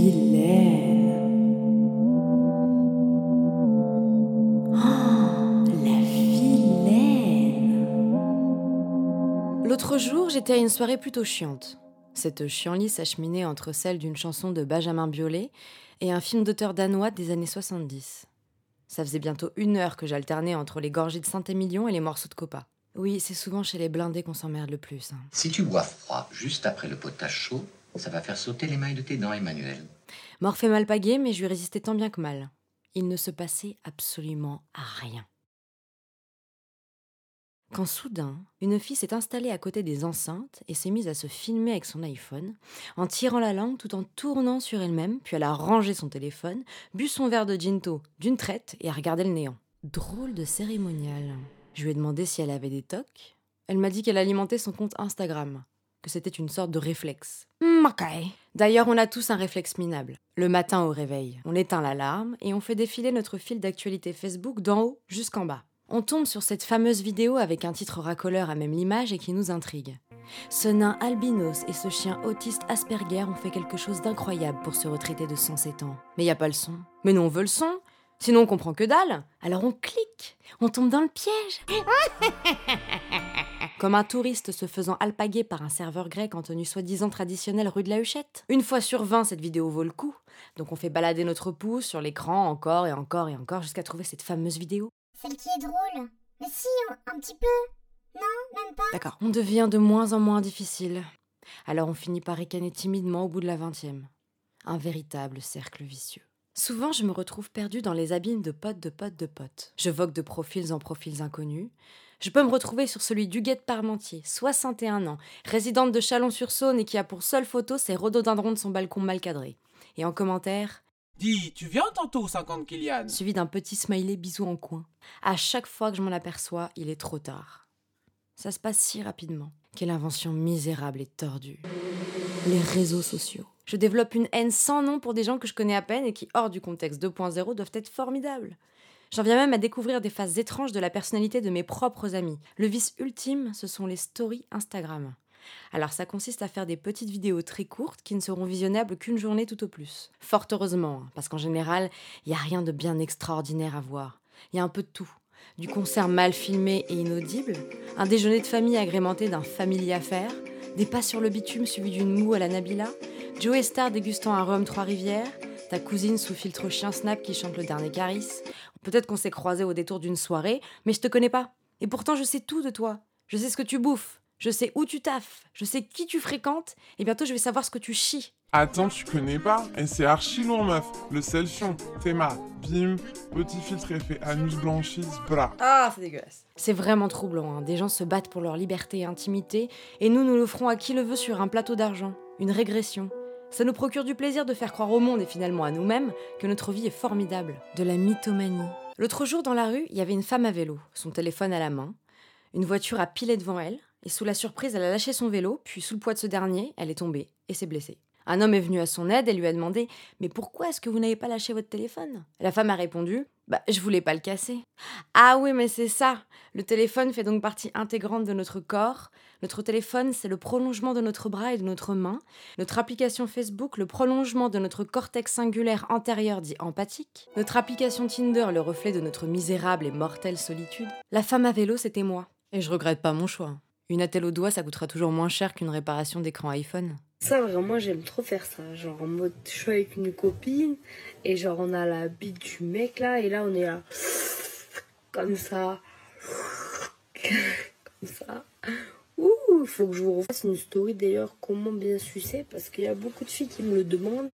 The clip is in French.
vilaine. Oh, la vilaine. L'autre jour, j'étais à une soirée plutôt chiante. Cette chienlit s'acheminait entre celle d'une chanson de Benjamin Biolay et un film d'auteur danois des années 70. Ça faisait bientôt une heure que j'alternais entre les gorgées de Saint-Émilion et les morceaux de copa. Oui, c'est souvent chez les blindés qu'on s'emmerde le plus. hein. Si tu bois froid juste après le potage chaud, ça va faire sauter les mailles de tes dents, Emmanuel. Morphée mal pagué, mais je lui résistais tant bien que mal. Il ne se passait absolument rien. Quand soudain, une fille s'est installée à côté des enceintes et s'est mise à se filmer avec son iPhone, en tirant la langue tout en tournant sur elle-même, puis elle a rangé son téléphone, bu son verre de ginto d'une traite et a regardé le néant. Drôle de cérémonial. Je lui ai demandé si elle avait des tocs. Elle m'a dit qu'elle alimentait son compte Instagram, que c'était une sorte de réflexe. Hmm, ok. D'ailleurs, on a tous un réflexe minable. Le matin au réveil, on éteint l'alarme et on fait défiler notre fil d'actualité Facebook d'en haut jusqu'en bas. On tombe sur cette fameuse vidéo avec un titre racoleur à même l'image et qui nous intrigue. Ce nain albinos et ce chien autiste Asperger ont fait quelque chose d'incroyable pour se retraiter de 107 ans. Mais y a pas le son. Mais nous on veut le son. Sinon on comprend que dalle. Alors on clique. On tombe dans le piège. Comme un touriste se faisant alpaguer par un serveur grec en tenue soi-disant traditionnelle rue de la Huchette. Une fois sur 20, cette vidéo vaut le coup. Donc on fait balader notre pouce sur l'écran encore et encore et encore jusqu'à trouver cette fameuse vidéo. Celle qui est drôle. Mais si, un petit peu. Non, même pas. D'accord. On devient de moins en moins difficile. Alors on finit par ricaner timidement au bout de la vingtième. Un véritable cercle vicieux. Souvent, je me retrouve perdue dans les abîmes de potes, de potes, de potes. Je vogue de profils en profils inconnus. Je peux me retrouver sur celui d'Huguette Parmentier, 61 ans, résidente de Chalon-sur-Saône et qui a pour seule photo ses rhododendrons de son balcon mal cadré. Et en commentaire, Dis, tu viens tantôt 50 Kylian? suivi d'un petit smiley bisou en coin. À chaque fois que je m'en aperçois, il est trop tard. Ça se passe si rapidement. Quelle invention misérable et tordue. Les réseaux sociaux. Je développe une haine sans nom pour des gens que je connais à peine et qui, hors du contexte 2.0, doivent être formidables. J'en viens même à découvrir des phases étranges de la personnalité de mes propres amis. Le vice ultime, ce sont les stories Instagram. Alors ça consiste à faire des petites vidéos très courtes qui ne seront visionnables qu'une journée tout au plus. Fort heureusement, hein, parce qu'en général, il n'y a rien de bien extraordinaire à voir. Il y a un peu de tout. Du concert mal filmé et inaudible, un déjeuner de famille agrémenté d'un family affaire, des pas sur le bitume suivis d'une moue à la Nabila, Joe Star dégustant un rhum Trois-Rivières, ta cousine sous filtre chien Snap qui chante le dernier Caris. Peut-être qu'on s'est croisés au détour d'une soirée, mais je te connais pas. Et pourtant, je sais tout de toi. Je sais ce que tu bouffes. Je sais où tu taffes. Je sais qui tu fréquentes. Et bientôt, je vais savoir ce que tu chies. Attends, tu connais pas Et c'est archi lourd, meuf. Le selfie, Théma, bim, petit filtre effet anus blanchisse, bra. Ah, c'est dégueulasse. C'est vraiment troublant. hein. Des gens se battent pour leur liberté et intimité, et nous, nous le ferons à qui le veut sur un plateau d'argent. Une régression. Ça nous procure du plaisir de faire croire au monde et finalement à nous-mêmes que notre vie est formidable. De la mythomanie. L'autre jour, dans la rue, il y avait une femme à vélo, son téléphone à la main. Une voiture a pilé devant elle, et sous la surprise, elle a lâché son vélo, puis sous le poids de ce dernier, elle est tombée et s'est blessée. Un homme est venu à son aide et lui a demandé Mais pourquoi est-ce que vous n'avez pas lâché votre téléphone? La femme a répondu Bah, je voulais pas le casser. Ah oui, mais c'est ça Le téléphone fait donc partie intégrante de notre corps. Notre téléphone, c'est le prolongement de notre bras et de notre main. Notre application Facebook, le prolongement de notre cortex singulaire antérieur dit empathique. Notre application Tinder, le reflet de notre misérable et mortelle solitude. La femme à vélo, c'était moi. Et je regrette pas mon choix. Une attelle au doigt, ça coûtera toujours moins cher qu'une réparation d'écran iPhone. Ça, vraiment, j'aime trop faire ça. Genre, en mode, je suis avec une copine, et genre, on a la bite du mec là, et là, on est là. Comme ça. Comme ça. Ouh, faut que je vous refasse une story d'ailleurs, comment bien sucer, parce qu'il y a beaucoup de filles qui me le demandent.